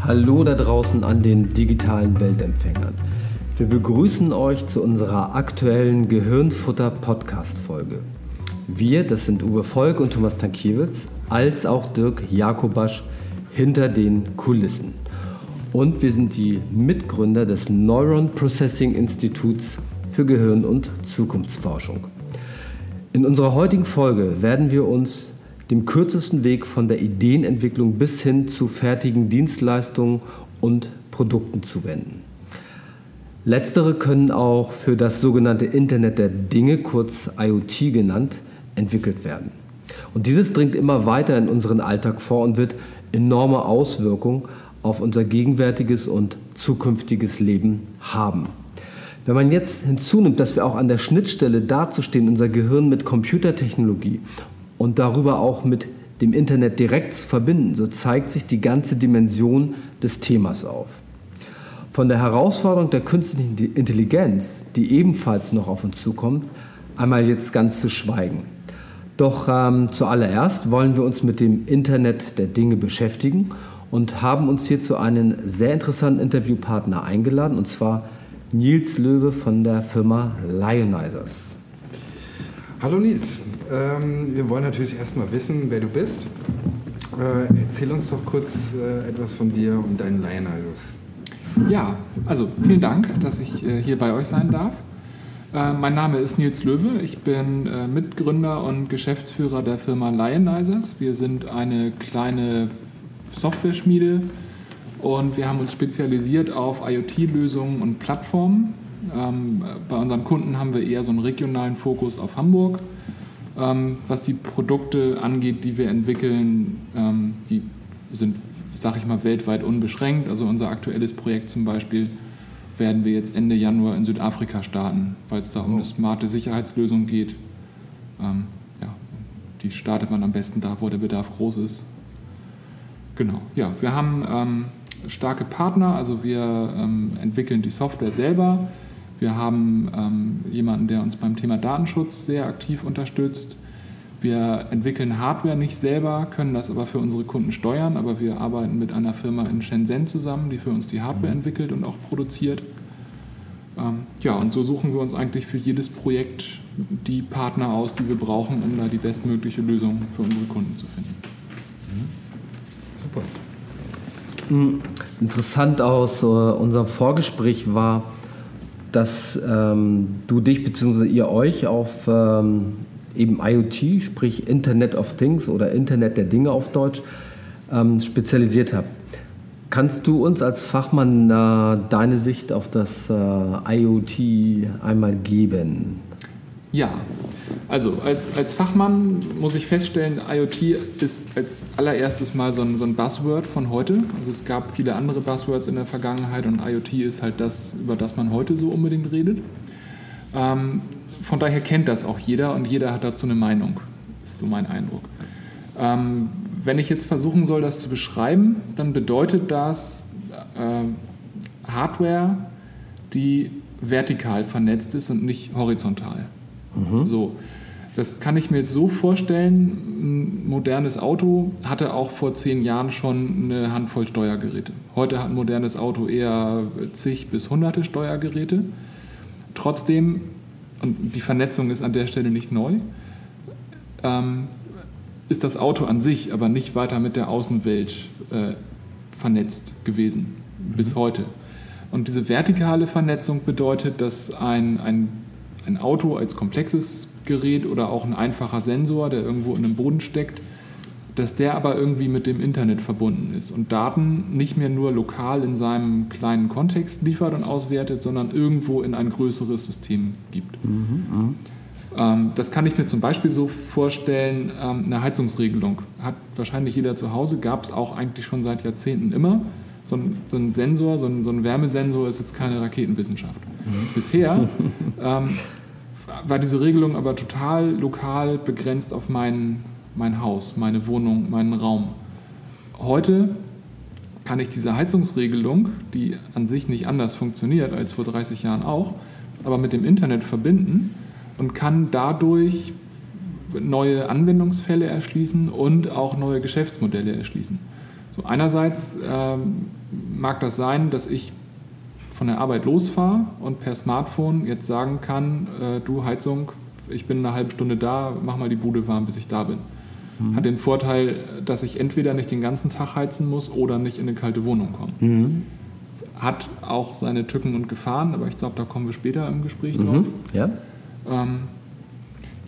Hallo da draußen an den digitalen Weltempfängern. Wir begrüßen euch zu unserer aktuellen Gehirnfutter Podcast Folge. Wir, das sind Uwe Volk und Thomas Tankiewicz, als auch Dirk Jakobasch hinter den Kulissen. Und wir sind die Mitgründer des Neuron Processing Instituts für Gehirn- und Zukunftsforschung. In unserer heutigen Folge werden wir uns dem kürzesten Weg von der Ideenentwicklung bis hin zu fertigen Dienstleistungen und Produkten zuwenden. Letztere können auch für das sogenannte Internet der Dinge, kurz IoT genannt, entwickelt werden. Und dieses dringt immer weiter in unseren Alltag vor und wird enorme Auswirkungen auf unser gegenwärtiges und zukünftiges Leben haben. Wenn man jetzt hinzunimmt, dass wir auch an der Schnittstelle dazustehen, unser Gehirn mit Computertechnologie und darüber auch mit dem Internet direkt zu verbinden, so zeigt sich die ganze Dimension des Themas auf. Von der Herausforderung der künstlichen Intelligenz, die ebenfalls noch auf uns zukommt, einmal jetzt ganz zu schweigen. Doch ähm, zuallererst wollen wir uns mit dem Internet der Dinge beschäftigen und haben uns hierzu einen sehr interessanten Interviewpartner eingeladen, und zwar Nils Löwe von der Firma Lionizers. Hallo Nils, ähm, wir wollen natürlich erstmal wissen, wer du bist. Äh, erzähl uns doch kurz äh, etwas von dir und deinen Lionizers. Ja, also vielen Dank, dass ich äh, hier bei euch sein darf. Äh, mein Name ist Nils Löwe, ich bin äh, Mitgründer und Geschäftsführer der Firma Lionizers. Wir sind eine kleine Software-Schmiede und wir haben uns spezialisiert auf IoT-Lösungen und Plattformen ähm, bei unseren Kunden haben wir eher so einen regionalen Fokus auf Hamburg. Ähm, was die Produkte angeht, die wir entwickeln, ähm, die sind, sag ich mal, weltweit unbeschränkt. Also unser aktuelles Projekt zum Beispiel werden wir jetzt Ende Januar in Südafrika starten, weil es da um eine smarte Sicherheitslösung geht. Ähm, ja, die startet man am besten da, wo der Bedarf groß ist. Genau, ja, wir haben ähm, starke Partner, also wir ähm, entwickeln die Software selber wir haben ähm, jemanden, der uns beim Thema Datenschutz sehr aktiv unterstützt. Wir entwickeln Hardware nicht selber, können das aber für unsere Kunden steuern, aber wir arbeiten mit einer Firma in Shenzhen zusammen, die für uns die Hardware mhm. entwickelt und auch produziert. Ähm, ja, und so suchen wir uns eigentlich für jedes Projekt die Partner aus, die wir brauchen, um da die bestmögliche Lösung für unsere Kunden zu finden. Mhm. Super. Interessant aus uh, unserem Vorgespräch war, dass ähm, du dich bzw. ihr euch auf ähm, eben IoT, sprich Internet of Things oder Internet der Dinge auf Deutsch, ähm, spezialisiert habt. Kannst du uns als Fachmann äh, deine Sicht auf das äh, IoT einmal geben? Ja, also als, als Fachmann muss ich feststellen, IoT ist als allererstes mal so ein, so ein Buzzword von heute. Also es gab viele andere Buzzwords in der Vergangenheit und IoT ist halt das, über das man heute so unbedingt redet. Ähm, von daher kennt das auch jeder und jeder hat dazu eine Meinung, ist so mein Eindruck. Ähm, wenn ich jetzt versuchen soll, das zu beschreiben, dann bedeutet das äh, Hardware, die vertikal vernetzt ist und nicht horizontal. Mhm. So. Das kann ich mir jetzt so vorstellen, ein modernes Auto hatte auch vor zehn Jahren schon eine Handvoll Steuergeräte. Heute hat ein modernes Auto eher zig bis hunderte Steuergeräte. Trotzdem, und die Vernetzung ist an der Stelle nicht neu, ähm, ist das Auto an sich aber nicht weiter mit der Außenwelt äh, vernetzt gewesen, mhm. bis heute. Und diese vertikale Vernetzung bedeutet, dass ein, ein ein Auto als komplexes Gerät oder auch ein einfacher Sensor, der irgendwo in einem Boden steckt, dass der aber irgendwie mit dem Internet verbunden ist und Daten nicht mehr nur lokal in seinem kleinen Kontext liefert und auswertet, sondern irgendwo in ein größeres System gibt. Mhm, ähm, das kann ich mir zum Beispiel so vorstellen, ähm, eine Heizungsregelung hat wahrscheinlich jeder zu Hause, gab es auch eigentlich schon seit Jahrzehnten immer. So ein, so ein Sensor, so ein, so ein, Wärmesensor ist jetzt keine Raketenwissenschaft. Mhm. Bisher ähm, war diese Regelung aber total lokal begrenzt auf mein, mein Haus, meine Wohnung, meinen Raum. Heute kann ich diese Heizungsregelung, die an sich nicht anders funktioniert als vor 30 Jahren auch, aber mit dem Internet verbinden und kann dadurch neue Anwendungsfälle erschließen und auch neue Geschäftsmodelle erschließen. So einerseits ähm, mag das sein, dass ich von der Arbeit losfahre und per Smartphone jetzt sagen kann, äh, du Heizung, ich bin eine halbe Stunde da, mach mal die Bude warm, bis ich da bin. Mhm. Hat den Vorteil, dass ich entweder nicht den ganzen Tag heizen muss oder nicht in eine kalte Wohnung komme. Mhm. Hat auch seine Tücken und Gefahren, aber ich glaube, da kommen wir später im Gespräch mhm. drauf. Ja. Ähm,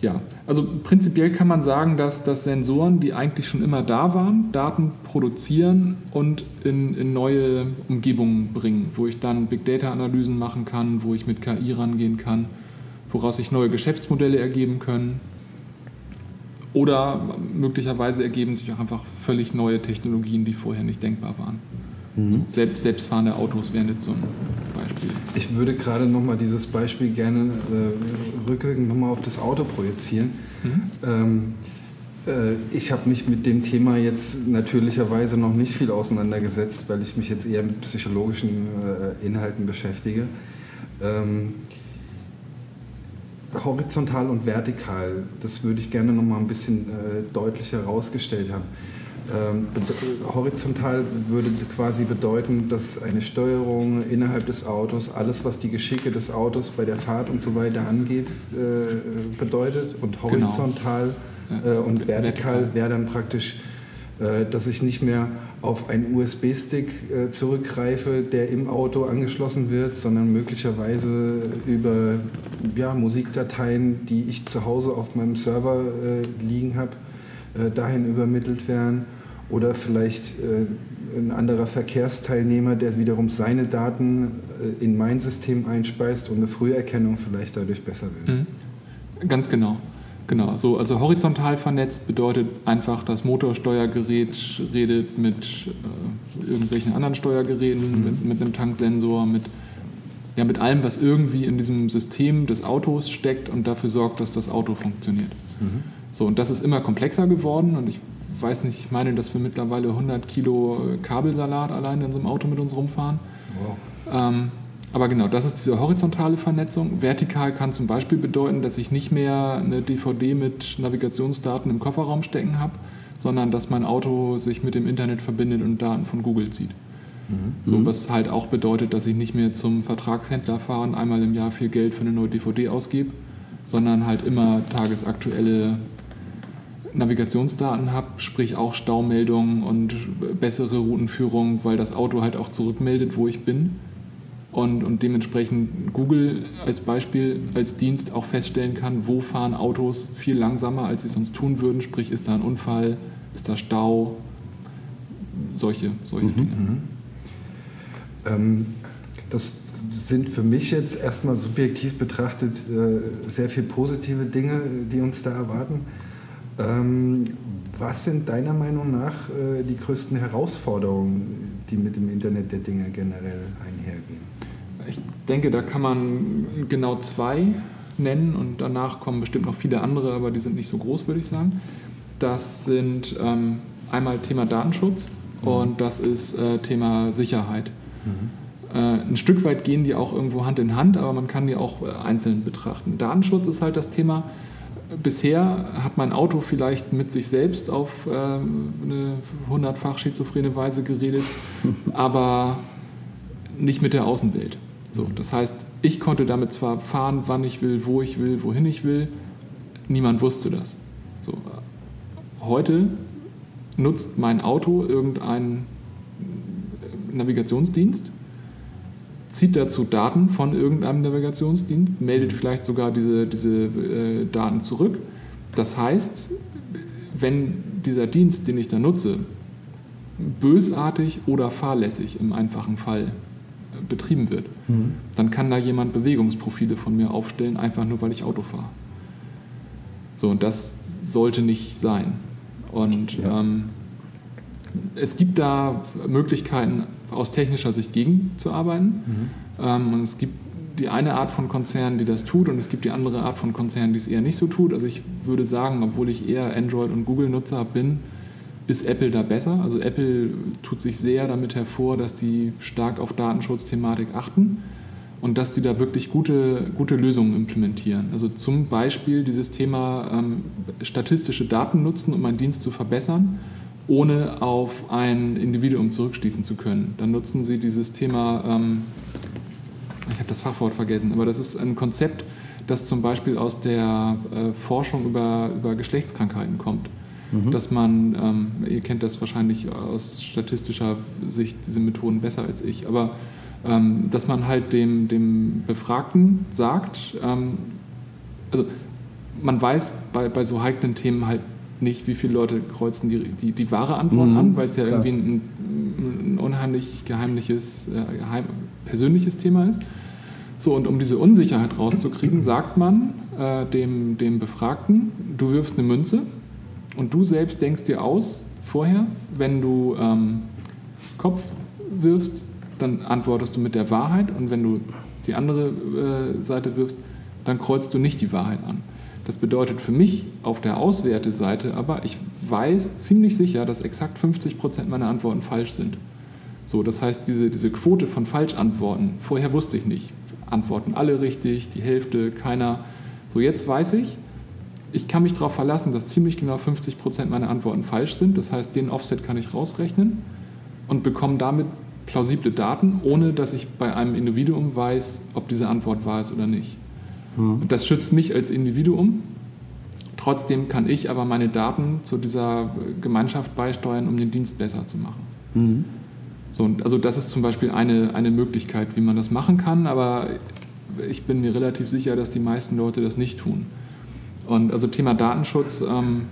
ja, also prinzipiell kann man sagen, dass, dass Sensoren, die eigentlich schon immer da waren, Daten produzieren und in, in neue Umgebungen bringen, wo ich dann Big Data-Analysen machen kann, wo ich mit KI rangehen kann, woraus sich neue Geschäftsmodelle ergeben können. Oder möglicherweise ergeben sich auch einfach völlig neue Technologien, die vorher nicht denkbar waren. Mhm. Selbst, selbstfahrende Autos wären jetzt so ein Beispiel. Ich würde gerade nochmal dieses Beispiel gerne äh, rückwirkend nochmal auf das Auto projizieren. Mhm. Ähm, äh, ich habe mich mit dem Thema jetzt natürlicherweise noch nicht viel auseinandergesetzt, weil ich mich jetzt eher mit psychologischen äh, Inhalten beschäftige. Ähm, horizontal und vertikal, das würde ich gerne nochmal ein bisschen äh, deutlicher herausgestellt haben. Ähm, horizontal würde quasi bedeuten, dass eine Steuerung innerhalb des Autos, alles was die Geschicke des Autos bei der Fahrt und so weiter angeht, äh, bedeutet. Und genau. horizontal genau. äh, und vertikal wäre dann praktisch, äh, dass ich nicht mehr auf einen USB-Stick äh, zurückgreife, der im Auto angeschlossen wird, sondern möglicherweise über ja, Musikdateien, die ich zu Hause auf meinem Server äh, liegen habe, äh, dahin übermittelt werden oder vielleicht äh, ein anderer Verkehrsteilnehmer, der wiederum seine Daten äh, in mein System einspeist und eine Früherkennung vielleicht dadurch besser wird. Mhm. Ganz genau. Genau, so, also horizontal vernetzt bedeutet einfach, das Motorsteuergerät redet mit äh, irgendwelchen anderen Steuergeräten, mhm. mit, mit, einem Tanksensor, mit, ja, mit allem, was irgendwie in diesem System des Autos steckt und dafür sorgt, dass das Auto funktioniert. Mhm. So, und das ist immer komplexer geworden und ich weiß nicht, ich meine, dass wir mittlerweile 100 Kilo äh, Kabelsalat allein in so einem Auto mit uns rumfahren. Wow. Ähm, aber genau, das ist diese horizontale Vernetzung. Vertikal kann zum Beispiel bedeuten, dass ich nicht mehr eine DVD mit Navigationsdaten im Kofferraum stecken habe, sondern dass mein Auto sich mit dem Internet verbindet und Daten von Google zieht. Mhm. So, was halt auch bedeutet, dass ich nicht mehr zum Vertragshändler fahre und einmal im Jahr viel Geld für eine neue DVD ausgebe, sondern halt immer tagesaktuelle Navigationsdaten habe, sprich auch Staumeldungen und bessere Routenführung, weil das Auto halt auch zurückmeldet, wo ich bin. Und, und dementsprechend Google als Beispiel, als Dienst auch feststellen kann, wo fahren Autos viel langsamer, als sie sonst tun würden. Sprich, ist da ein Unfall, ist da Stau, solche, solche mhm. Dinge. Mhm. Ähm, das sind für mich jetzt erstmal subjektiv betrachtet äh, sehr viele positive Dinge, die uns da erwarten. Ähm, was sind deiner Meinung nach äh, die größten Herausforderungen, die mit dem Internet der Dinge generell einhergehen? Ich denke, da kann man genau zwei nennen und danach kommen bestimmt noch viele andere, aber die sind nicht so groß, würde ich sagen. Das sind ähm, einmal Thema Datenschutz mhm. und das ist äh, Thema Sicherheit. Mhm. Äh, ein Stück weit gehen die auch irgendwo Hand in Hand, aber man kann die auch äh, einzeln betrachten. Datenschutz ist halt das Thema, bisher hat mein Auto vielleicht mit sich selbst auf äh, eine hundertfach schizophrene Weise geredet, aber nicht mit der Außenwelt. So, das heißt, ich konnte damit zwar fahren, wann ich will, wo ich will, wohin ich will, niemand wusste das. So, heute nutzt mein Auto irgendeinen Navigationsdienst zieht dazu Daten von irgendeinem Navigationsdienst, meldet vielleicht sogar diese, diese äh, Daten zurück. Das heißt, wenn dieser Dienst, den ich da nutze, bösartig oder fahrlässig im einfachen Fall äh, betrieben wird, mhm. dann kann da jemand Bewegungsprofile von mir aufstellen, einfach nur weil ich Auto fahre. So, und das sollte nicht sein. Und ja. ähm, es gibt da Möglichkeiten, aus technischer Sicht gegenzuarbeiten. Mhm. Ähm, und es gibt die eine Art von Konzernen, die das tut, und es gibt die andere Art von Konzernen, die es eher nicht so tut. Also ich würde sagen, obwohl ich eher Android- und Google-Nutzer bin, ist Apple da besser. Also Apple tut sich sehr damit hervor, dass die stark auf Datenschutzthematik achten und dass die da wirklich gute, gute Lösungen implementieren. Also zum Beispiel dieses Thema ähm, statistische Daten nutzen, um einen Dienst zu verbessern, ohne auf ein Individuum zurückschließen zu können. Dann nutzen sie dieses Thema, ähm, ich habe das Fachwort vergessen, aber das ist ein Konzept, das zum Beispiel aus der äh, Forschung über, über Geschlechtskrankheiten kommt. Mhm. Dass man, ähm, ihr kennt das wahrscheinlich aus statistischer Sicht, diese Methoden besser als ich, aber ähm, dass man halt dem, dem Befragten sagt, ähm, also man weiß bei, bei so heiklen Themen halt nicht, wie viele Leute kreuzen die, die, die wahre Antwort mhm, an, weil es ja klar. irgendwie ein, ein, unheimlich geheimliches, äh, geheim, persönliches Thema ist. So, und um diese Unsicherheit rauszukriegen, sagt man äh, dem, dem Befragten, du wirfst eine Münze und du selbst denkst dir aus vorher, wenn du ähm, Kopf wirfst, dann antwortest du mit der Wahrheit und wenn du die andere äh, Seite wirfst, dann kreuzt du nicht die Wahrheit an. Das bedeutet für mich auf der Auswerteseite aber, ich weiß ziemlich sicher, dass exakt 50 Prozent meiner Antworten falsch sind. So, das heißt, diese, diese Quote von Falschantworten, vorher wusste ich nicht, antworten alle richtig, die Hälfte, keiner. So, jetzt weiß ich, ich kann mich darauf verlassen, dass ziemlich genau 50 Prozent meiner Antworten falsch sind. Das heißt, den Offset kann ich rausrechnen und bekomme damit plausible Daten, ohne dass ich bei einem Individuum weiß, ob diese Antwort wahr ist oder nicht. Mhm. Das schützt mich als Individuum. Trotzdem kann ich aber meine Daten zu dieser Gemeinschaft beisteuern, um den Dienst besser zu machen. Mhm. So, also das ist zum Beispiel eine, eine Möglichkeit, wie man das machen kann, aber ich bin mir relativ sicher, dass die meisten Leute das nicht tun. Und also Thema Datenschutz ähm,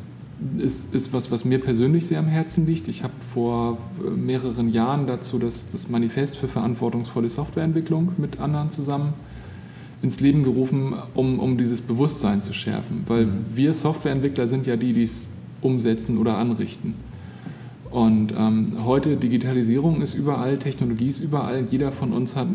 ist, ist was, was mir persönlich sehr am Herzen liegt. Ich habe vor äh, mehreren Jahren dazu das, das Manifest für verantwortungsvolle Softwareentwicklung mit anderen zusammen ins Leben gerufen, um, um dieses Bewusstsein zu schärfen. Weil mhm. wir Softwareentwickler sind ja die, die es umsetzen oder anrichten. Und ähm, heute Digitalisierung ist überall, Technologie ist überall. Jeder von uns hat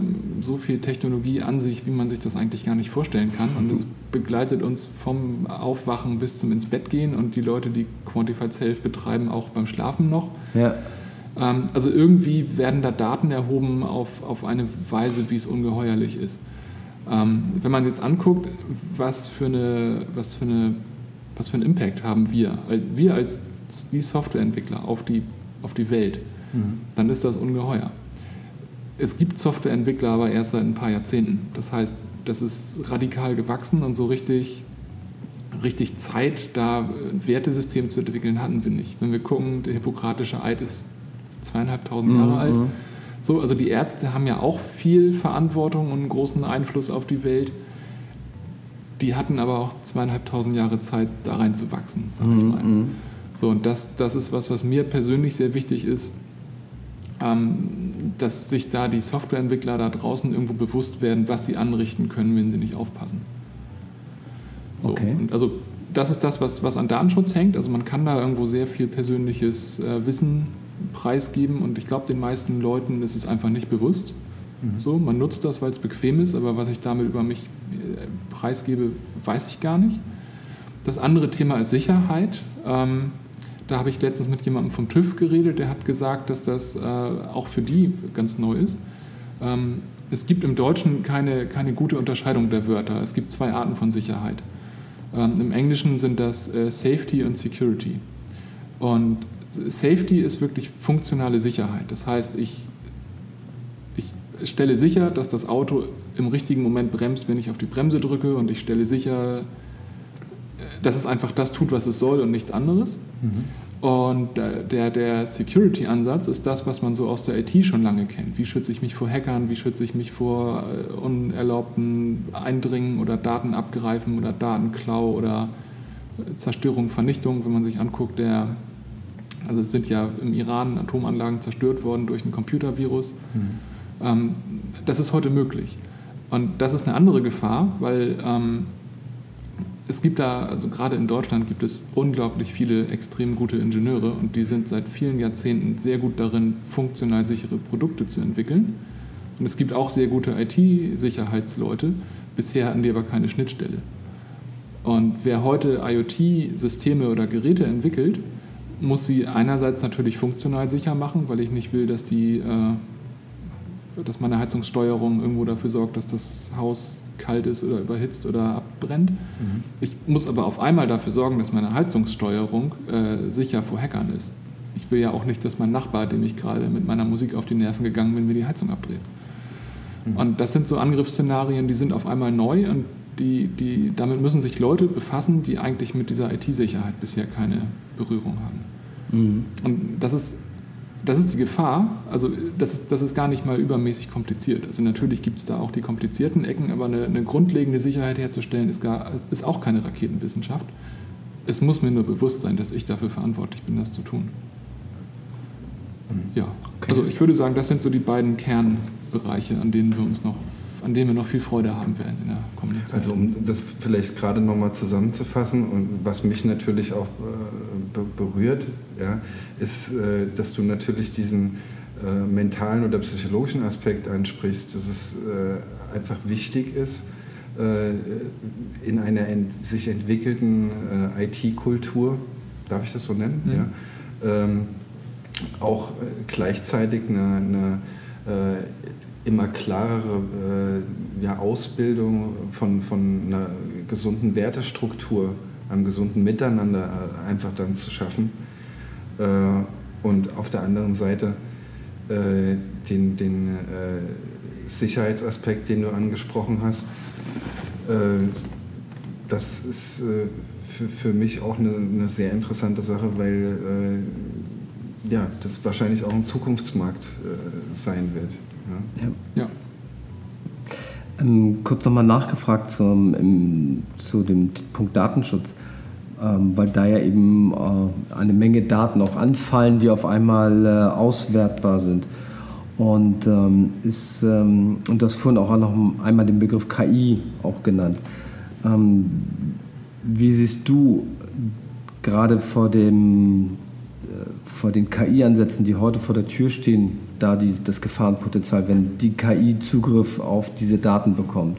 so viel Technologie an sich, wie man sich das eigentlich gar nicht vorstellen kann. Und es begleitet uns vom Aufwachen bis zum ins Bett gehen und die Leute, die Quantified Self betreiben, auch beim Schlafen noch. Ja. Ähm, also irgendwie werden da Daten erhoben auf, auf eine Weise, wie es ungeheuerlich ist. Ähm, wenn man jetzt anguckt, was für, eine, was, für eine, was für einen Impact haben wir, wir als die Softwareentwickler auf die, auf die Welt, mhm. dann ist das ungeheuer. Es gibt Softwareentwickler aber erst seit ein paar Jahrzehnten. Das heißt, das ist radikal gewachsen und so richtig, richtig Zeit, da ein Wertesystem zu entwickeln, hatten wir nicht. Wenn wir gucken, der hippokratische Eid ist zweieinhalbtausend Jahre mhm. alt. So, also die Ärzte haben ja auch viel Verantwortung und einen großen Einfluss auf die Welt. Die hatten aber auch zweieinhalbtausend Jahre Zeit, da reinzuwachsen, sag ich mhm, mal. Mhm. So, und das, das ist was, was mir persönlich sehr wichtig ist, ähm, dass sich da die Softwareentwickler da draußen irgendwo bewusst werden, was sie anrichten können, wenn sie nicht aufpassen. So, okay. und also das ist das, was, was an Datenschutz hängt. Also man kann da irgendwo sehr viel persönliches äh, Wissen preisgeben und ich glaube, den meisten Leuten ist es einfach nicht bewusst. Mhm. So, man nutzt das, weil es bequem ist, aber was ich damit über mich äh, preisgebe, weiß ich gar nicht. Das andere Thema ist Sicherheit. Ähm, da habe ich letztens mit jemandem vom TÜV geredet, der hat gesagt, dass das äh, auch für die ganz neu ist. Ähm, es gibt im Deutschen keine, keine gute Unterscheidung der Wörter. Es gibt zwei Arten von Sicherheit. Ähm, Im Englischen sind das äh, Safety und Security. Und Safety ist wirklich funktionale Sicherheit. Das heißt, ich, ich stelle sicher, dass das Auto im richtigen Moment bremst, wenn ich auf die Bremse drücke und ich stelle sicher, dass es einfach das tut, was es soll und nichts anderes. Mhm. Und der, der Security-Ansatz ist das, was man so aus der IT schon lange kennt. Wie schütze ich mich vor Hackern, wie schütze ich mich vor äh, unerlaubten Eindringen oder Datenabgreifen oder Datenklau oder Zerstörung, Vernichtung, wenn man sich anguckt, der, also es sind ja im Iran Atomanlagen zerstört worden durch ein Computervirus. Mhm. Ähm, das ist heute möglich. Und das ist eine andere Gefahr, weil ähm, es gibt da, also gerade in Deutschland gibt es unglaublich viele extrem gute Ingenieure und die sind seit vielen Jahrzehnten sehr gut darin, funktional sichere Produkte zu entwickeln. Und es gibt auch sehr gute IT-Sicherheitsleute. Bisher hatten die aber keine Schnittstelle. Und wer heute IoT-Systeme oder Geräte entwickelt, muss sie einerseits natürlich funktional sicher machen, weil ich nicht will, dass die äh, dass meine Heizungssteuerung irgendwo dafür sorgt, dass das Haus kalt ist oder überhitzt oder abbrennt. Mhm. Ich muss aber auf einmal dafür sorgen, dass meine Heizungssteuerung äh, sicher vor Hackern ist. Ich will ja auch nicht, dass mein Nachbar, dem ich gerade mit meiner Musik auf die Nerven gegangen bin, mir die Heizung abdreht. Mhm. Und das sind so Angriffsszenarien, die sind auf einmal neu und die, die, damit müssen sich Leute befassen, die eigentlich mit dieser IT-Sicherheit bisher keine Berührung haben. Mhm. Und das ist, das ist die Gefahr. Also das ist, das ist gar nicht mal übermäßig kompliziert. Also natürlich gibt es da auch die komplizierten Ecken, aber eine, eine grundlegende Sicherheit herzustellen ist, gar, ist auch keine Raketenwissenschaft. Es muss mir nur bewusst sein, dass ich dafür verantwortlich bin, das zu tun. Mhm. Ja, okay. also ich würde sagen, das sind so die beiden Kernbereiche, an denen wir uns noch an denen wir noch viel Freude haben werden in der kommenden Zeit. Also um das vielleicht gerade nochmal zusammenzufassen und was mich natürlich auch äh, berührt, ja, ist, äh, dass du natürlich diesen äh, mentalen oder psychologischen Aspekt ansprichst, dass es einfach wichtig ist, in einer ent sich entwickelten IT-Kultur, darf ich das so nennen, mhm. ja, ähm, auch gleichzeitig eine, eine immer klarere äh, ja, Ausbildung von, von einer gesunden Wertestruktur, einem gesunden Miteinander äh, einfach dann zu schaffen. Äh, und auf der anderen Seite äh, den, den äh, Sicherheitsaspekt, den du angesprochen hast, äh, das ist für, für mich auch eine, eine sehr interessante Sache, weil ja, das wahrscheinlich auch ein Zukunftsmarkt sein wird. Ja. ja. Ähm, kurz nochmal nachgefragt zum, im, zu dem Punkt Datenschutz, ähm, weil da ja eben äh, eine Menge Daten auch anfallen, die auf einmal äh, auswertbar sind. Und, ähm, ist, ähm, und das vorhin auch noch einmal den Begriff KI auch genannt. Ähm, wie siehst du gerade vor dem vor den KI-Ansätzen, die heute vor der Tür stehen, da die, das Gefahrenpotenzial, wenn die KI Zugriff auf diese Daten bekommt?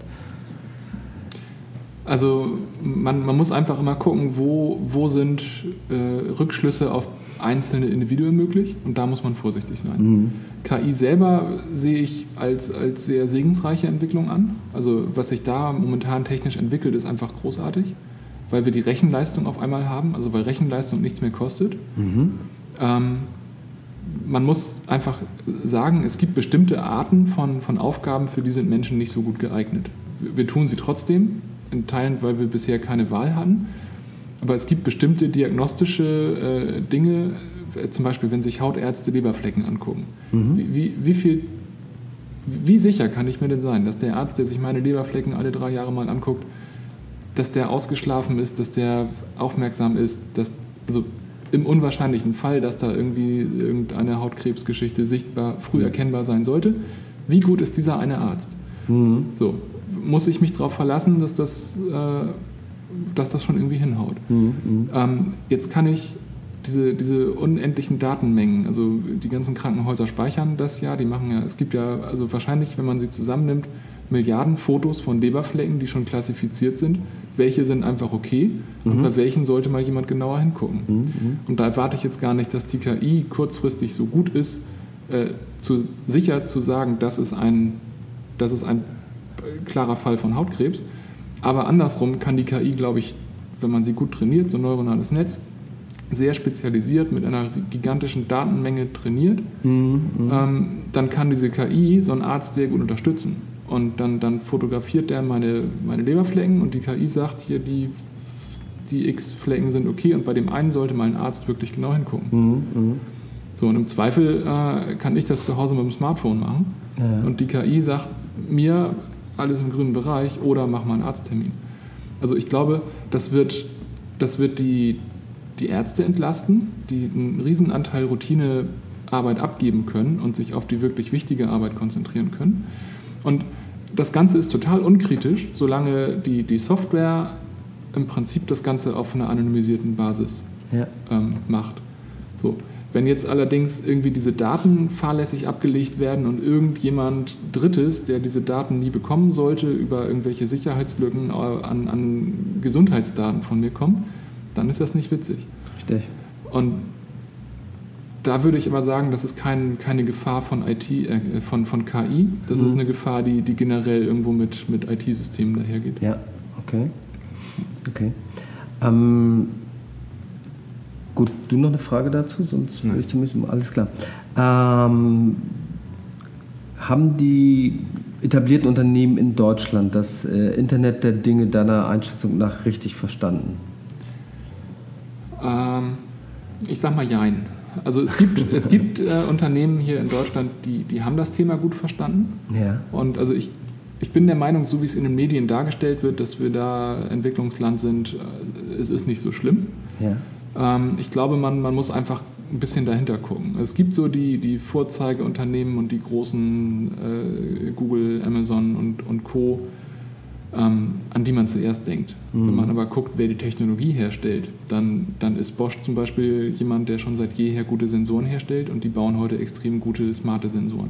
Also man, man muss einfach immer gucken, wo, wo sind äh, Rückschlüsse auf einzelne Individuen möglich und da muss man vorsichtig sein. Mhm. KI selber sehe ich als, als sehr segensreiche Entwicklung an. Also was sich da momentan technisch entwickelt, ist einfach großartig, weil wir die Rechenleistung auf einmal haben, also weil Rechenleistung nichts mehr kostet. Mhm. Ähm, man muss einfach sagen, es gibt bestimmte Arten von, von Aufgaben, für die sind Menschen nicht so gut geeignet. Wir, wir tun sie trotzdem, in Teilen, weil wir bisher keine Wahl hatten. Aber es gibt bestimmte diagnostische äh, Dinge, äh, zum Beispiel, wenn sich Hautärzte Leberflecken angucken. Mhm. Wie, wie, wie, viel, wie sicher kann ich mir denn sein, dass der Arzt, der sich meine Leberflecken alle drei Jahre mal anguckt, dass der ausgeschlafen ist, dass der aufmerksam ist, dass, also im unwahrscheinlichen Fall, dass da irgendwie irgendeine Hautkrebsgeschichte sichtbar früh mhm. erkennbar sein sollte, wie gut ist dieser eine Arzt? Mhm. So, muss ich mich darauf verlassen, dass das, äh, dass das schon irgendwie hinhaut? Mhm. mhm. Ähm, jetzt kann ich diese, diese unendlichen Datenmengen, also die ganzen Krankenhäuser speichern das ja, die machen ja, es gibt ja, also wahrscheinlich, wenn man sie zusammennimmt, Milliarden Fotos von Leberflecken, die schon klassifiziert sind welche sind einfach okay mhm. und bei welchen sollte mal jemand genauer hingucken. Mhm, mhm. Und da erwarte ich jetzt gar nicht, dass die KI kurzfristig so gut ist, äh, zu, sicher zu sagen, das ist, ein, das ist ein klarer Fall von Hautkrebs. Aber andersrum kann die KI, glaube ich, wenn man sie gut trainiert, so ein neuronales Netz, sehr spezialisiert mit einer gigantischen Datenmenge trainiert, mhm, mhm. ähm, dann kann diese KI so einen Arzt sehr gut unterstützen. Und dann, dann fotografiert der meine, meine Leberflecken und die KI sagt hier, die, die X-Flecken sind okay und bei dem einen sollte mal ein Arzt wirklich genau hingucken. Mhm, mh. So, und im Zweifel äh, kann ich das zu Hause mit dem Smartphone machen ja. und die KI sagt mir, alles im grünen Bereich oder mach mal einen Arzttermin. Also ich glaube, das wird, das wird die, die Ärzte entlasten, die einen Riesenanteil Routinearbeit abgeben können und sich auf die wirklich wichtige Arbeit konzentrieren können. Und das Ganze ist total unkritisch, solange die, die Software im Prinzip das Ganze auf einer anonymisierten Basis ja. ähm, macht. So. Wenn jetzt allerdings irgendwie diese Daten fahrlässig abgelegt werden und irgendjemand Drittes, der diese Daten nie bekommen sollte, über irgendwelche Sicherheitslücken an, an Gesundheitsdaten von mir kommt, dann ist das nicht witzig. Richtig. Und da würde ich aber sagen, das ist kein, keine Gefahr von IT, äh, von, von KI. Das mhm. ist eine Gefahr, die, die generell irgendwo mit, mit IT-Systemen dahergeht. Ja, okay. Okay. Ähm, gut, du noch eine Frage dazu? Sonst würde ich zumindest alles klar. Ähm, haben die etablierten Unternehmen in Deutschland das äh, Internet der Dinge deiner Einschätzung nach richtig verstanden? Ähm, ich sag mal Jein. Also es gibt, es gibt äh, Unternehmen hier in Deutschland, die, die haben das Thema gut verstanden. Ja. Und also ich, ich bin der Meinung, so wie es in den Medien dargestellt wird, dass wir da Entwicklungsland sind, äh, es ist nicht so schlimm. Ja. Ähm, ich glaube, man, man muss einfach ein bisschen dahinter gucken. Es gibt so die, die Vorzeigeunternehmen und die großen äh, Google, Amazon und, und Co., ähm, an die man zuerst denkt. Mhm. Wenn man aber guckt, wer die Technologie herstellt, dann, dann ist Bosch zum Beispiel jemand, der schon seit jeher gute Sensoren herstellt und die bauen heute extrem gute, smarte Sensoren.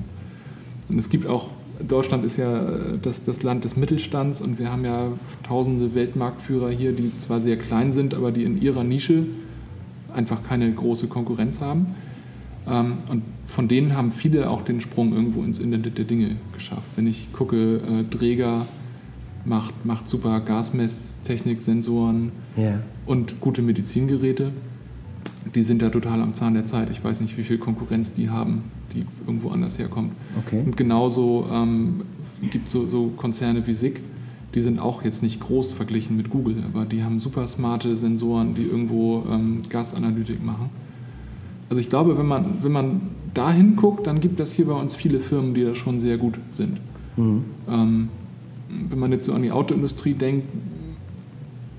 Und es gibt auch, Deutschland ist ja das, das Land des Mittelstands und wir haben ja tausende Weltmarktführer hier, die zwar sehr klein sind, aber die in ihrer Nische einfach keine große Konkurrenz haben. Ähm, und von denen haben viele auch den Sprung irgendwo ins Internet der Dinge geschafft. Wenn ich gucke, äh, Dräger macht, macht super Gasmesstechnik, Sensoren yeah. und gute Medizingeräte. Die sind da total am Zahn der Zeit. Ich weiß nicht, wie viel Konkurrenz die haben, die irgendwo anders herkommt. Okay. Und genauso ähm, gibt es so, so Konzerne wie SICK, die sind auch jetzt nicht groß verglichen mit Google, aber die haben super smarte Sensoren, die irgendwo ähm, Gasanalytik machen. Also ich glaube, wenn man, wenn man da hinguckt, dann gibt es hier bei uns viele Firmen, die da schon sehr gut sind. Mhm. Ähm, wenn man jetzt so an die Autoindustrie denkt,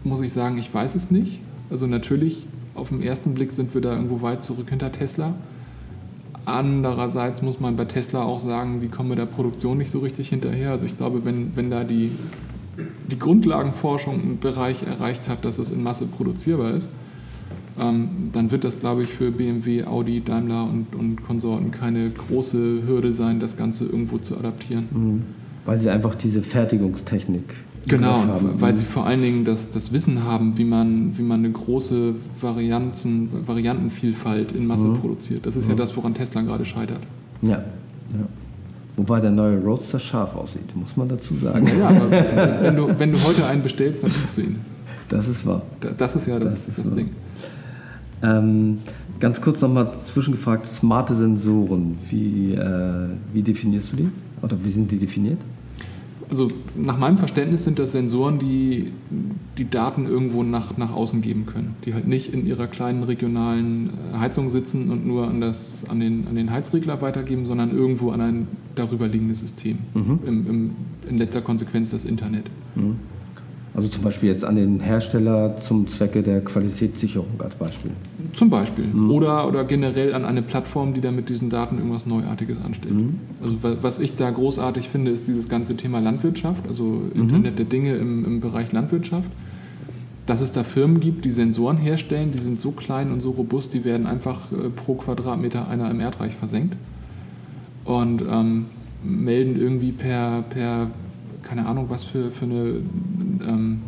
muss ich sagen, ich weiß es nicht. Also natürlich, auf den ersten Blick sind wir da irgendwo weit zurück hinter Tesla. Andererseits muss man bei Tesla auch sagen, die kommen mit der Produktion nicht so richtig hinterher. Also ich glaube, wenn, wenn da die die Grundlagenforschung einen Bereich erreicht hat, dass es in Masse produzierbar ist, ähm, dann wird das, glaube ich, für BMW, Audi, Daimler und, und Konsorten keine große Hürde sein, das Ganze irgendwo zu adaptieren. Mhm. Weil sie einfach diese Fertigungstechnik Genau, weil sie vor allen Dingen das, das Wissen haben, wie man, wie man eine große Varianten, Variantenvielfalt in Masse mhm. produziert. Das ist mhm. ja das, woran Tesla gerade scheitert. Ja, ja. Wobei der neue Roadster scharf aussieht, muss man dazu sagen. Ja, aber wenn du, wenn du heute einen bestellst, dann kriegst du ihn. Das ist wahr. Das ist ja das, das, das Ding. Ähm, ganz kurz nochmal zwischengefragt, smarte Sensoren, wie, äh, wie definierst du die? Oder wie sind die definiert? Also nach meinem Verständnis sind das Sensoren, die die Daten irgendwo nach, nach außen geben können, die halt nicht in ihrer kleinen regionalen äh, Heizung sitzen und nur an, das, an, den, an den Heizregler weitergeben, sondern irgendwo an ein darüberliegendes System. Mhm. Im, im, in letzter Konsequenz das Internet. Mhm. Also zum Beispiel jetzt an den Hersteller zum Zwecke der Qualitätssicherung als Beispiel. Zum Beispiel. Mhm. Oder, oder generell an eine Plattform, die da mit diesen Daten irgendwas Neuartiges anstellt. Mhm. Also was ich da großartig finde, ist dieses ganze Thema Landwirtschaft, also mhm. Internet der Dinge im, im Bereich Landwirtschaft. Dass es da Firmen gibt, die Sensoren herstellen, die sind so klein und so robust, die werden einfach äh, pro Quadratmeter einer im Erdreich versenkt. Und ähm, melden irgendwie per, per keine Ahnung, was für, für eine ähm,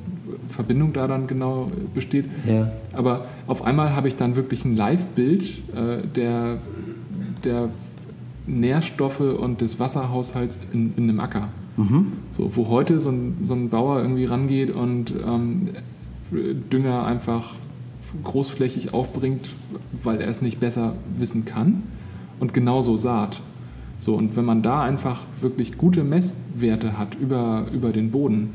Verbindung da dann genau besteht. Ja. Aber auf einmal habe ich dann wirklich ein Live-Bild äh, der, der Nährstoffe und des Wasserhaushalts in, in einem Acker. Mhm. So, wo heute so ein, so ein Bauer irgendwie rangeht und ähm, Dünger einfach großflächig aufbringt, weil er es nicht besser wissen kann. Und genauso Saat. So, und wenn man da einfach wirklich gute Messwerte hat über, über den Boden,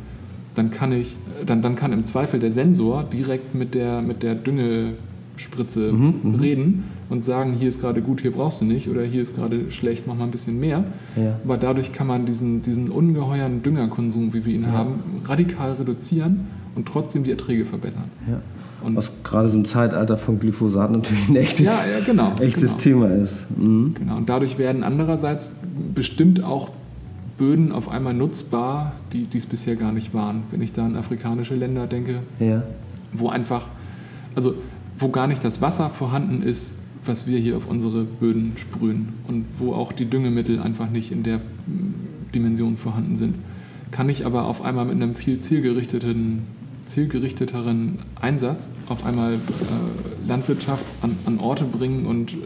dann kann ich, dann, dann kann im Zweifel der Sensor direkt mit der, mit der Düngespritze mhm, mhm. reden und sagen, hier ist gerade gut, hier brauchst du nicht oder hier ist gerade schlecht, mach mal ein bisschen mehr. Ja. Aber dadurch kann man diesen, diesen ungeheuren Düngerkonsum, wie wir ihn Ja. haben, radikal reduzieren und trotzdem die Erträge verbessern. Ja. Und Was gerade so im Zeitalter von Glyphosat natürlich ein echtes, ja, ja, genau. echtes genau. Thema ist. Mhm. Genau, und dadurch werden andererseits bestimmt auch Böden auf einmal nutzbar, die es bisher gar nicht waren. Wenn ich da an afrikanische Länder denke, Ja. wo einfach, also wo gar nicht das Wasser vorhanden ist, was wir hier auf unsere Böden sprühen und wo auch die Düngemittel einfach nicht in der Dimension vorhanden sind, kann ich aber auf einmal mit einem viel zielgerichteten, zielgerichteteren Einsatz auf einmal äh, Landwirtschaft an, an Orte bringen und äh,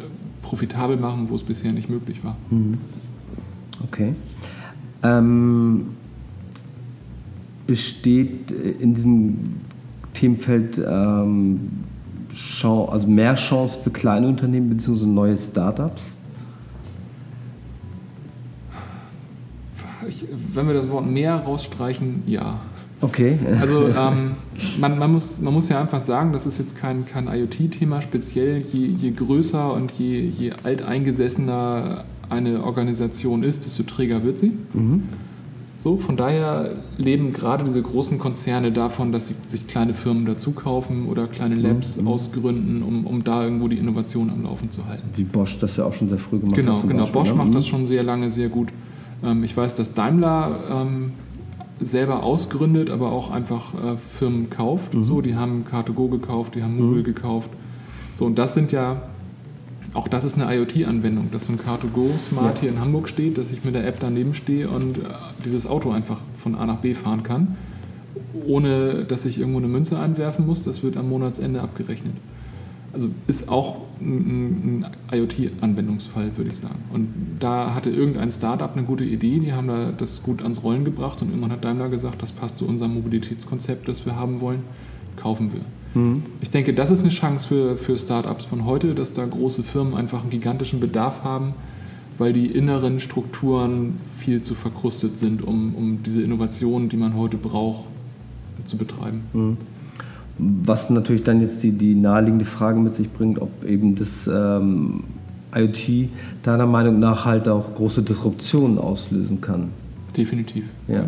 profitabel machen, wo es bisher nicht möglich war. Mhm. Okay. Ähm, besteht in diesem Themenfeld ähm, also mehr Chance für kleine Unternehmen bzw. neue Startups? Ich, wenn wir das Wort mehr rausstreichen, ja. Okay. Also ähm, man, man, muss, man muss ja einfach sagen, das ist jetzt kein, kein IoT-Thema, speziell je, je größer und je, je alteingesessener eine Organisation ist, desto träger wird sie. Mhm. So, von daher leben gerade diese großen Konzerne davon, dass sie sich kleine Firmen dazu kaufen oder kleine Labs mhm. ausgründen, um, um da irgendwo die Innovation am Laufen zu halten. Wie Bosch das ja auch schon sehr früh gemacht genau, hat. Genau, genau. Bosch ne? macht das mhm. schon sehr lange sehr gut. Ähm, ich weiß, dass Daimler ähm, selber ausgründet, aber auch einfach äh, Firmen kauft. Mhm. So, die haben Car2Go gekauft, die haben Movil mhm. gekauft. So, und das sind ja auch das ist eine IoT-Anwendung, dass so ein Car2Go Smart ja. hier in Hamburg steht, dass ich mit der App daneben stehe und äh, dieses Auto einfach von A nach B fahren kann, ohne dass ich irgendwo eine Münze einwerfen muss. Das wird am Monatsende abgerechnet. Also ist auch ein, ein IoT-Anwendungsfall, würde ich sagen. Und da hatte irgendein Startup eine gute Idee, die haben da das gut ans Rollen gebracht und irgendwann hat Daimler gesagt, das passt zu unserem Mobilitätskonzept, das wir haben wollen, kaufen wir. Ich denke, das ist eine Chance für, für Startups von heute, dass da große Firmen einfach einen gigantischen Bedarf haben, weil die inneren Strukturen viel zu verkrustet sind, um, um diese Innovationen, die man heute braucht, zu betreiben. Mhm. Was natürlich dann jetzt die, die naheliegende Frage mit sich bringt, ob eben das ähm, IoT deiner Meinung nach halt auch große Disruptionen auslösen kann. Definitiv. Ja.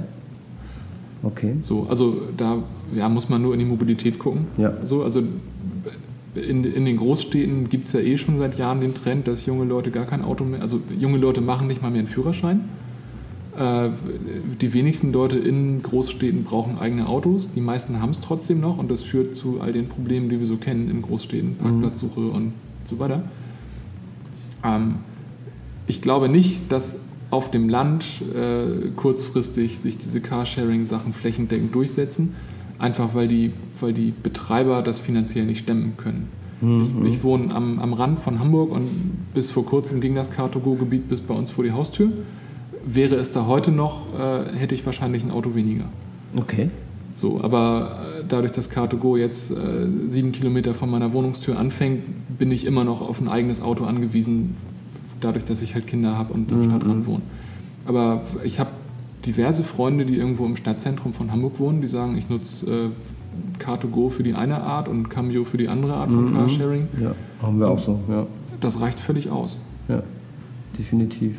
Okay. So, also da ja, muss man nur in die Mobilität gucken. Ja. So, also in, in den Großstädten gibt es ja eh schon seit Jahren den Trend, dass junge Leute gar kein Auto mehr, also junge Leute machen nicht mal mehr einen Führerschein. Äh, die wenigsten Leute in Großstädten brauchen eigene Autos, die meisten haben es trotzdem noch und das führt zu all den Problemen, die wir so kennen in Großstädten, mhm. Parkplatzsuche mhm. und so weiter. Ähm, ich glaube nicht, dass auf dem Land äh, kurzfristig sich diese Carsharing-Sachen flächendeckend durchsetzen, einfach weil die, weil die Betreiber das finanziell nicht stemmen können. Mhm. Ich, ich, wohne am, am Rand von Hamburg und bis vor kurzem ging das Car2Go-Gebiet bis bei uns vor die Haustür. Wäre es da heute noch, äh, hätte ich wahrscheinlich ein Auto weniger. Okay. So, aber äh, dadurch, dass Car2Go jetzt äh, sieben Kilometer von meiner Wohnungstür anfängt, bin ich immer noch auf ein eigenes Auto angewiesen, dadurch, dass ich halt Kinder habe und am mhm. Stadtrand wohne. Aber ich habe diverse Freunde, die irgendwo im Stadtzentrum von Hamburg wohnen, die sagen, ich nutze äh, Car2Go für die eine Art und Cameo für die andere Art von mhm. Carsharing. Ja, haben wir auch so, ja. Das reicht völlig aus. Ja, definitiv.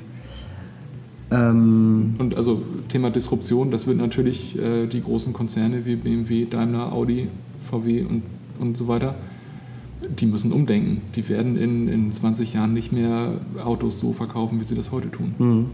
Ähm und also Thema Disruption, das wird natürlich äh, die großen Konzerne wie BMW, Daimler, Audi, VW und, und so weiter die müssen umdenken. Die werden in, in 20 Jahren nicht mehr Autos so verkaufen, wie sie das heute tun. Mhm.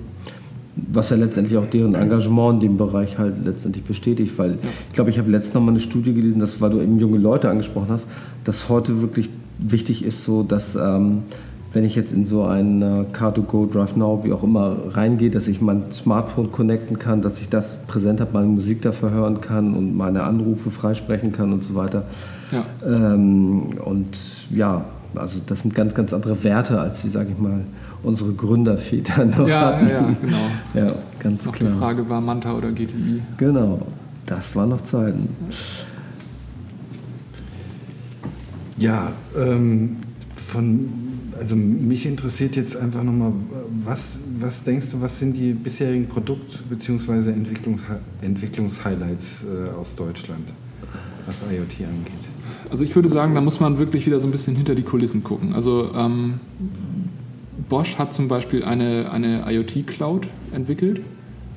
Was ja letztendlich auch deren Engagement in dem Bereich halt letztendlich bestätigt, weil ich glaube, ich habe letztens noch mal eine Studie gelesen, dass, weil du eben junge Leute angesprochen hast, dass heute wirklich wichtig ist, so dass ähm, wenn ich jetzt in so ein äh, Car2Go, Drive Now, wie auch immer reingehe, dass ich mein Smartphone connecten kann, dass ich das präsent habe, meine Musik dafür hören kann und meine Anrufe freisprechen kann und so weiter. Ja. Ähm, und ja, also das sind ganz, ganz andere Werte, als die, sage ich mal, unsere Gründerväter noch ja, hatten. Ja, ja, genau. Ja, ganz noch klar. die Frage war Manta oder GTI. Genau, das waren noch Zeiten. Ja, ähm, von also mich interessiert jetzt einfach nochmal, was, was denkst du, was sind die bisherigen Produkt- bzw. Entwicklungs Entwicklungshighlights äh, aus Deutschland, was IoT angeht? Also ich würde sagen, da muss man wirklich wieder so ein bisschen hinter die Kulissen gucken. Also ähm, Bosch hat zum Beispiel eine, eine IoT-Cloud entwickelt.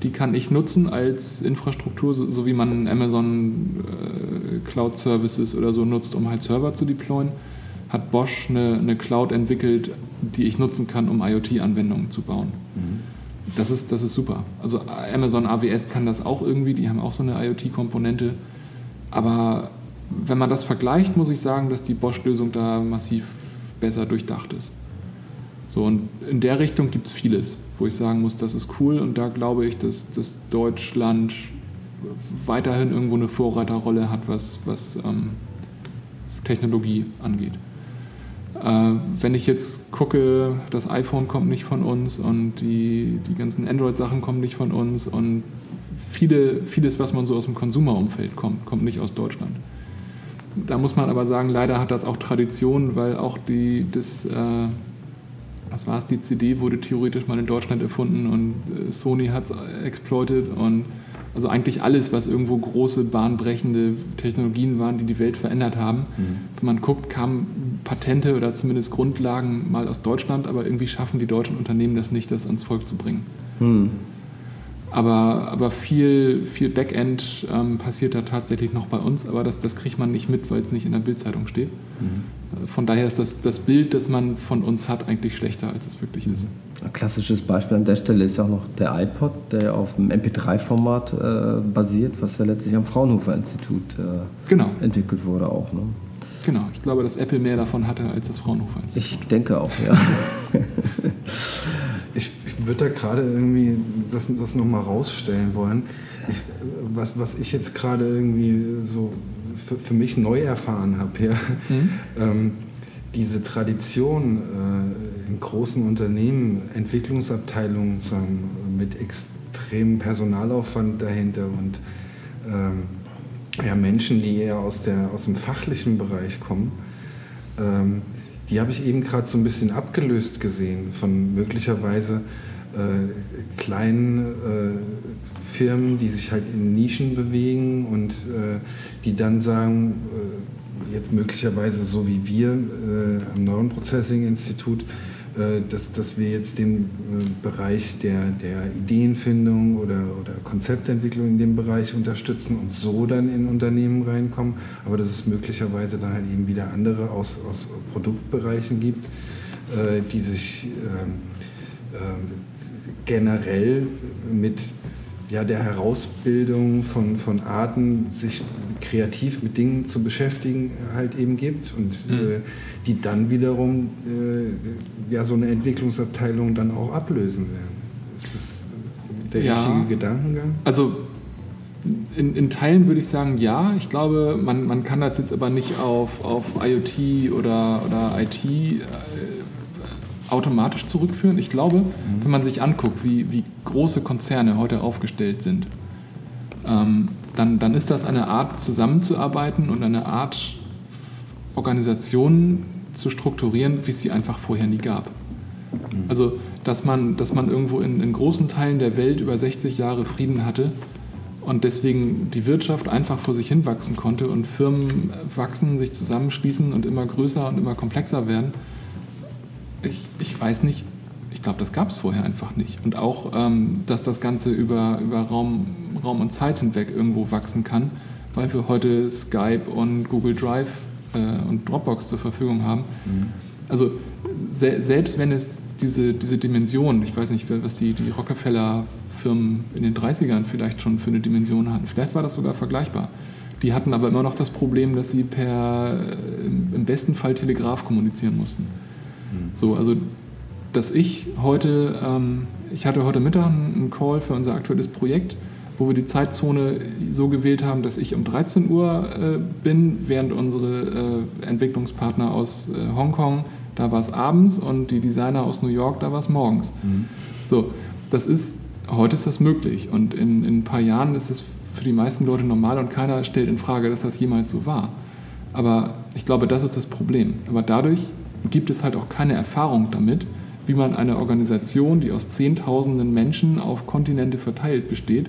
Die kann ich nutzen als Infrastruktur, so, so wie man Amazon äh, Cloud Services oder so nutzt, um halt Server zu deployen hat Bosch eine, eine Cloud entwickelt, die ich nutzen kann, um IoT-Anwendungen zu bauen. Mhm. Das, ist, das ist super. Also Amazon AWS kann das auch irgendwie, die haben auch so eine IoT-Komponente. Aber wenn man das vergleicht, muss ich sagen, dass die Bosch-Lösung da massiv besser durchdacht ist. So, und in der Richtung gibt es vieles, wo ich sagen muss, das ist cool und da glaube ich, dass, dass Deutschland weiterhin irgendwo eine Vorreiterrolle hat, was, was ähm, Technologie angeht. Äh, wenn ich jetzt gucke, das iPhone kommt nicht von uns und die, die ganzen Android-Sachen kommen nicht von uns und viele, vieles, was man so aus dem Konsumerumfeld kommt, kommt nicht aus Deutschland. Da muss man aber sagen, leider hat das auch Tradition, weil auch die, das, äh, was war es, die CD wurde theoretisch mal in Deutschland erfunden und äh, Sony hat es exploited und also eigentlich alles, was irgendwo große, bahnbrechende Technologien waren, die die Welt verändert haben. Mhm. Wenn man guckt, kamen Patente oder zumindest Grundlagen mal aus Deutschland, aber irgendwie schaffen die deutschen Unternehmen das nicht, das ans Volk zu bringen. Mhm. Aber, aber viel, viel Backend ähm, passiert da tatsächlich noch bei uns, aber das, das kriegt man nicht mit, weil es nicht in der Bildzeitung steht. Mhm. Von daher ist das, das Bild, das man von uns hat, eigentlich schlechter, als es wirklich ist. Ein klassisches Beispiel an der Stelle ist auch noch der iPod, der auf dem MP3-Format äh, basiert, was ja letztlich am Fraunhofer-Institut äh, genau. entwickelt wurde auch. Ne? Genau, ich glaube, dass Apple mehr davon hatte als das Fraunhofer-Institut. Ich denke auch, ja. ich würde da gerade irgendwie das, das nochmal rausstellen wollen. Ich, was, was ich jetzt gerade irgendwie so für, für, mich neu erfahren habe, ja. Mhm. Ähm, diese Tradition äh, in großen Unternehmen, Entwicklungsabteilungen sagen, mit extremem Personalaufwand dahinter und ähm, ja, Menschen, die eher aus, der, aus dem fachlichen Bereich kommen, ähm, die habe ich eben gerade so ein bisschen abgelöst gesehen von möglicherweise äh, kleinen äh, Firmen, die sich halt in Nischen bewegen und äh, die dann sagen, äh, jetzt möglicherweise so wie wir äh, am Neuronprocessing-Institut, äh, dass, dass wir jetzt den Bereich der, der Ideenfindung oder, oder Konzeptentwicklung in dem Bereich unterstützen und so dann in Unternehmen reinkommen, aber dass es möglicherweise dann halt eben wieder andere aus, aus Produktbereichen gibt, die sich ähm, generell mit ja, der Herausbildung von, von Arten, sich kreativ mit Dingen zu beschäftigen, halt eben gibt und mhm. äh, die dann wiederum äh, ja, so eine Entwicklungsabteilung dann auch ablösen werden. Ist das der ja, richtige Gedankengang? Also in, in, Teilen würde ich sagen, ja. Ich glaube, man, man kann das jetzt aber nicht auf, auf IoT oder, oder IT äh, automatisch zurückführen. Ich glaube, mhm. wenn man sich anguckt, wie, wie große Konzerne heute aufgestellt sind, ähm, dann, dann ist das eine Art zusammenzuarbeiten und eine Art Organisationen zu strukturieren, wie es sie einfach vorher nie gab. Mhm. Also, dass man, dass man irgendwo in, in großen Teilen der Welt über 60 Jahre Frieden hatte und deswegen die Wirtschaft einfach vor sich hin wachsen konnte und Firmen wachsen, sich zusammenschließen und immer größer und immer komplexer werden ich, ich weiß nicht, ich glaube, das gab es vorher einfach nicht. Und auch, ähm, dass das Ganze über, über Raum, Raum und Zeit hinweg irgendwo wachsen kann, weil wir heute Skype und Google Drive äh, und Dropbox zur Verfügung haben. Mhm. Also se selbst wenn es diese, diese Dimension, ich weiß nicht, was die, die Rockefeller-Firmen in den 30ern vielleicht schon für eine Dimension hatten, vielleicht war das sogar vergleichbar. Die hatten aber immer noch das Problem, dass sie per äh, im besten Fall Telegraph kommunizieren mussten. So, also dass ich heute, ähm, ich hatte heute Mittag einen Call für unser aktuelles Projekt, wo wir die Zeitzone so gewählt haben, dass ich um 13 Uhr äh, bin, während unsere äh, Entwicklungspartner aus äh, Hongkong, da war es abends und die Designer aus New York, da war es morgens. Mhm. So, das ist, heute ist das möglich und in, in ein paar Jahren ist es für die meisten Leute normal und keiner stellt in Frage, dass das jemals so war. Aber ich glaube, das ist das Problem. Aber dadurch gibt es halt auch keine Erfahrung damit, wie man eine Organisation, die aus Zehntausenden Menschen auf Kontinente verteilt besteht,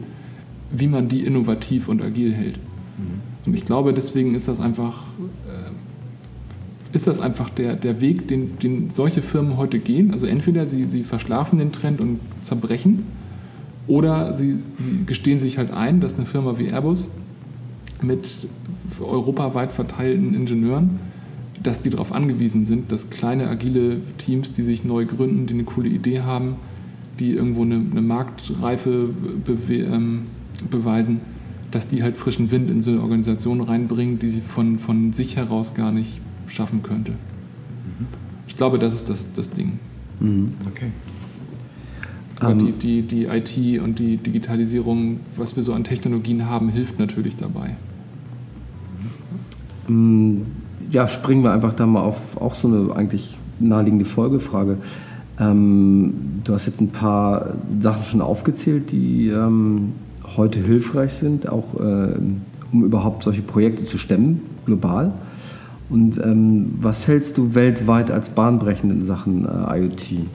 wie man die innovativ und agil hält. Mhm. Und ich glaube, deswegen ist das einfach, äh, ist das einfach der, der Weg, den, den solche Firmen heute gehen. Also entweder sie, sie verschlafen den Trend und zerbrechen, oder sie, sie gestehen sich halt ein, dass eine Firma wie Airbus mit europaweit verteilten Ingenieuren dass die darauf angewiesen sind, dass kleine, agile Teams, die sich neu gründen, die eine coole Idee haben, die irgendwo eine, eine Marktreife bewe ähm, beweisen, dass die halt frischen Wind in so eine Organisation reinbringen, die sie von, von sich heraus gar nicht schaffen könnte. Mhm. Ich glaube, das ist das, das Ding. Mhm. Okay. Aber um, ähm. die, die, die IT und die Digitalisierung, was wir so an Technologien haben, hilft natürlich dabei. Mhm ja, springen wir einfach da mal auf auch so eine eigentlich naheliegende Folgefrage. Ähm, du hast jetzt ein paar Sachen schon aufgezählt, die ähm, heute hilfreich sind, auch äh, um überhaupt solche Projekte zu stemmen, global. Und ähm, was hältst du weltweit als bahnbrechend in Sachen äh, IoT?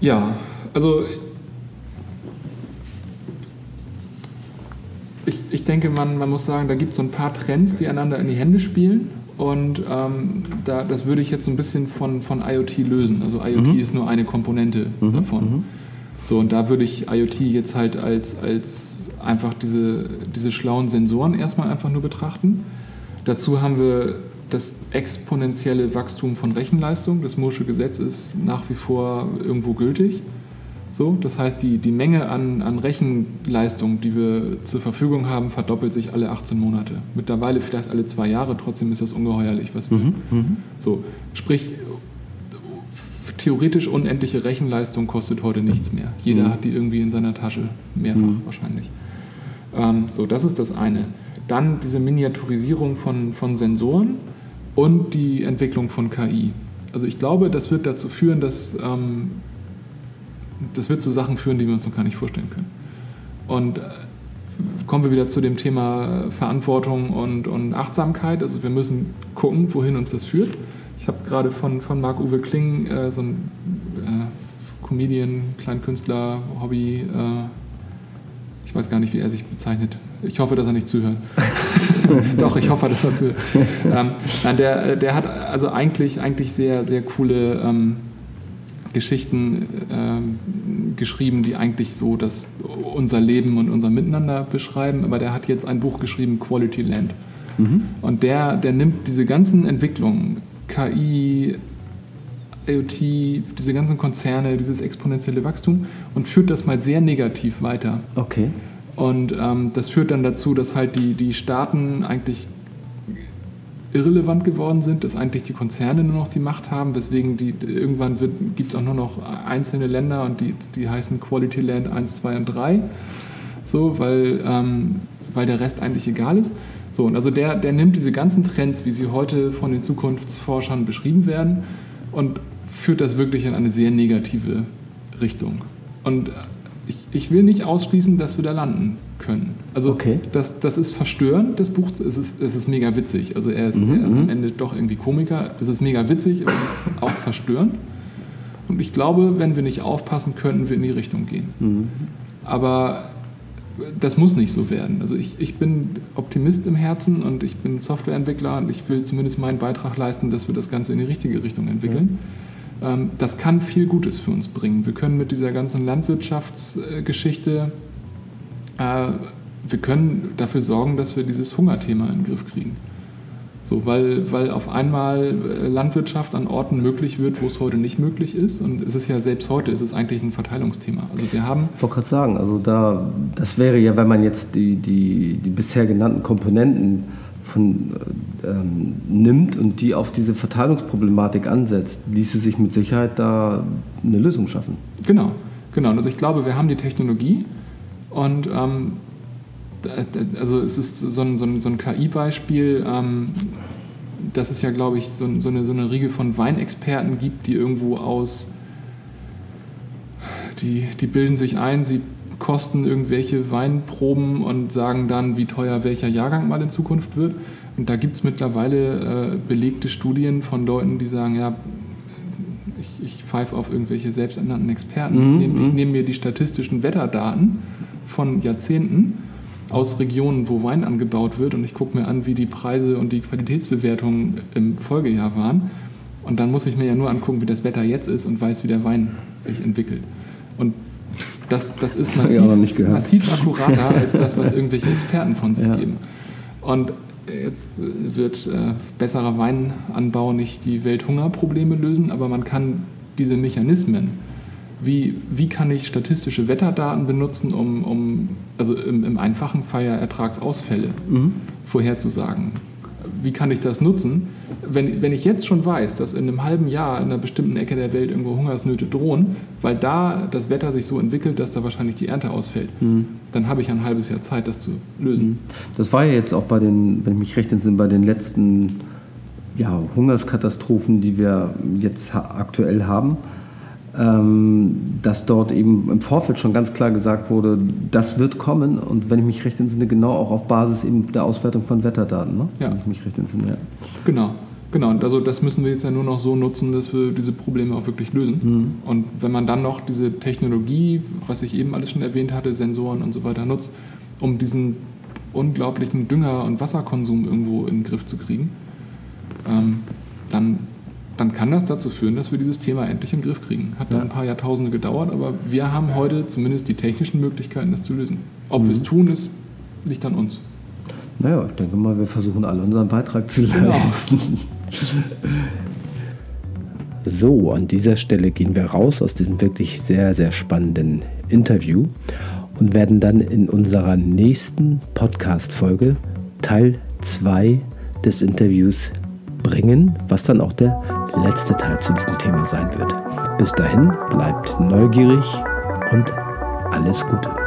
Ja, also ich, ich denke, man, man muss sagen, da gibt es so ein paar Trends, die einander in die Hände spielen. Und ähm, da, das würde ich jetzt so ein bisschen von, von IoT lösen. Also IoT mhm. ist nur eine Komponente mhm. davon. Mhm. So, und da würde ich IoT jetzt halt als, als einfach diese, diese schlauen Sensoren erstmal einfach nur betrachten. Dazu haben wir das exponentielle Wachstum von Rechenleistung. Das Moore'sche Gesetz ist nach wie vor irgendwo gültig. So, das heißt, die, die Menge an, an Rechenleistung, die wir zur Verfügung haben, verdoppelt sich alle 18 Monate. Mittlerweile vielleicht alle zwei Jahre, trotzdem ist das ungeheuerlich, was wir. Mhm, mhm. so, sprich, theoretisch unendliche Rechenleistung kostet heute nichts mehr. Jeder mhm. hat die irgendwie in seiner Tasche, mehrfach mhm. wahrscheinlich. Ähm, so, das ist das eine. Dann diese Miniaturisierung von, von Sensoren und die Entwicklung von KI. Also ich glaube, das wird dazu führen, dass ähm, das wird zu Sachen führen, die wir uns noch gar nicht vorstellen können. Und äh, kommen wir wieder zu dem Thema Verantwortung und, und Achtsamkeit. Also wir müssen gucken, wohin uns das führt. Ich habe gerade von, von Marc-Uwe Kling, äh, so ein äh, Comedian, Kleinkünstler, Hobby, äh, ich weiß gar nicht, wie er sich bezeichnet. Ich hoffe, dass er nicht zuhört. Doch, ich hoffe, dass er zuhört. Ähm, nein, der, der hat also eigentlich, eigentlich sehr, sehr coole ähm, Geschichten äh, geschrieben, die eigentlich so das, unser Leben und unser Miteinander beschreiben. Aber der hat jetzt ein Buch geschrieben, Quality Land. Mhm. Und der, der nimmt diese ganzen Entwicklungen, KI, IoT, diese ganzen Konzerne, dieses exponentielle Wachstum und führt das mal sehr negativ weiter. Okay. Und ähm, das führt dann dazu, dass halt die, die Staaten eigentlich irrelevant geworden sind, dass eigentlich die Konzerne nur noch die Macht haben, weswegen die, irgendwann gibt es auch nur noch einzelne Länder und die, die heißen Quality Land 1, 2 und 3, so, weil, ähm, weil der Rest eigentlich egal ist. So, und also der, der nimmt diese ganzen Trends, wie sie heute von den Zukunftsforschern beschrieben werden, und führt das wirklich in eine sehr negative Richtung. Und ich, ich will nicht ausschließen, dass wir da landen können. Also okay. das, das ist verstörend, das Buch. Es ist, es ist mega witzig. Also er ist, mhm, er ist am mhm. Ende doch irgendwie Komiker. Es ist mega witzig, aber es ist auch verstörend. Und ich glaube, wenn wir nicht aufpassen, könnten wir in die Richtung gehen. Mhm. Aber das muss nicht so werden. Also ich, ich bin Optimist im Herzen und ich bin Softwareentwickler und ich will zumindest meinen Beitrag leisten, dass wir das Ganze in die richtige Richtung entwickeln. Mhm. Das kann viel Gutes für uns bringen. Wir können mit dieser ganzen Landwirtschaftsgeschichte äh, wir können dafür sorgen, dass wir dieses Hungerthema in den Griff kriegen. So, weil, weil auf einmal äh, Landwirtschaft an Orten möglich wird, wo es heute nicht möglich ist. Und es ist ja selbst heute, ist es eigentlich ein Verteilungsthema. Also wir haben. Ich wollte gerade sagen, also da, das wäre ja, wenn man jetzt die, die, die bisher genannten Komponenten von, ähm, nimmt und die auf diese Verteilungsproblematik ansetzt, ließe sich mit Sicherheit da eine Lösung schaffen. Genau, genau. Also ich glaube, wir haben die Technologie, und ähm, also es ist so ein, so ein, so ein KI-Beispiel, ähm, dass es ja, glaube ich, so, so, eine, so eine Riege von Weinexperten gibt, die irgendwo aus, die, die bilden sich ein, sie kosten irgendwelche Weinproben und sagen dann, wie teuer welcher Jahrgang mal in Zukunft wird. Und da gibt es mittlerweile äh, belegte Studien von Leuten, die sagen, ja, ich, ich pfeife auf irgendwelche selbsternannten Experten. Mhm. Ich nehme nehm mir die statistischen Wetterdaten von Jahrzehnten aus Regionen, wo Wein angebaut wird und ich gucke mir an, wie die Preise und die Qualitätsbewertungen im Folgejahr waren. Und dann muss ich mir ja nur angucken, wie das Wetter jetzt ist und weiß, wie der Wein sich entwickelt. Und das, das ist massiv, massiv akkurater als das, was irgendwelche Experten von sich ja. geben. Und jetzt wird äh, besserer Weinanbau nicht die Welthungerprobleme lösen, aber man kann diese Mechanismen, wie, wie kann ich statistische Wetterdaten benutzen, um, um also im, im einfachen Fall ja Ertragsausfälle mhm. vorherzusagen. Wie kann ich das nutzen? wenn, wenn ich jetzt schon weiß, dass in einem halben Jahr in einer bestimmten Ecke der Welt irgendwo Hungersnöte drohen, weil da das Wetter sich so entwickelt, dass da wahrscheinlich die Ernte ausfällt, mhm. dann habe ich ein halbes Jahr Zeit, das zu lösen. Mhm. Das war ja jetzt auch bei den, wenn ich mich recht entsinne, bei den letzten ja, Hungerskatastrophen, die wir jetzt aktuell haben dass dort eben im Vorfeld schon ganz klar gesagt wurde, das wird kommen und wenn ich mich recht entsinne, genau auch auf Basis eben der Auswertung von Wetterdaten, ne? ja. wenn ich mich recht entsinne. Ja. Genau. Genau, und also das müssen wir jetzt ja nur noch so nutzen, dass wir diese Probleme auch wirklich lösen. Mhm. Und wenn man dann noch diese Technologie, was ich eben alles schon erwähnt hatte, Sensoren und so weiter nutzt, um diesen unglaublichen Dünger- und Wasserkonsum irgendwo in den Griff zu kriegen, ähm, dann dann kann das dazu führen, dass wir dieses Thema endlich in den Griff kriegen. Hat dann ein paar Jahrtausende gedauert, aber wir haben heute zumindest die technischen Möglichkeiten, das zu lösen. Ob mhm. wir es tun, ist, liegt an uns. Naja, ich denke mal, wir versuchen alle unseren Beitrag zu genau. leisten. so, an dieser Stelle gehen wir raus aus diesem wirklich sehr, sehr spannenden Interview und werden dann in unserer nächsten Podcast-Folge Teil 2 des Interviews bringen, was dann auch der letzte Teil zu diesem Thema sein wird. Bis dahin bleibt neugierig und alles Gute.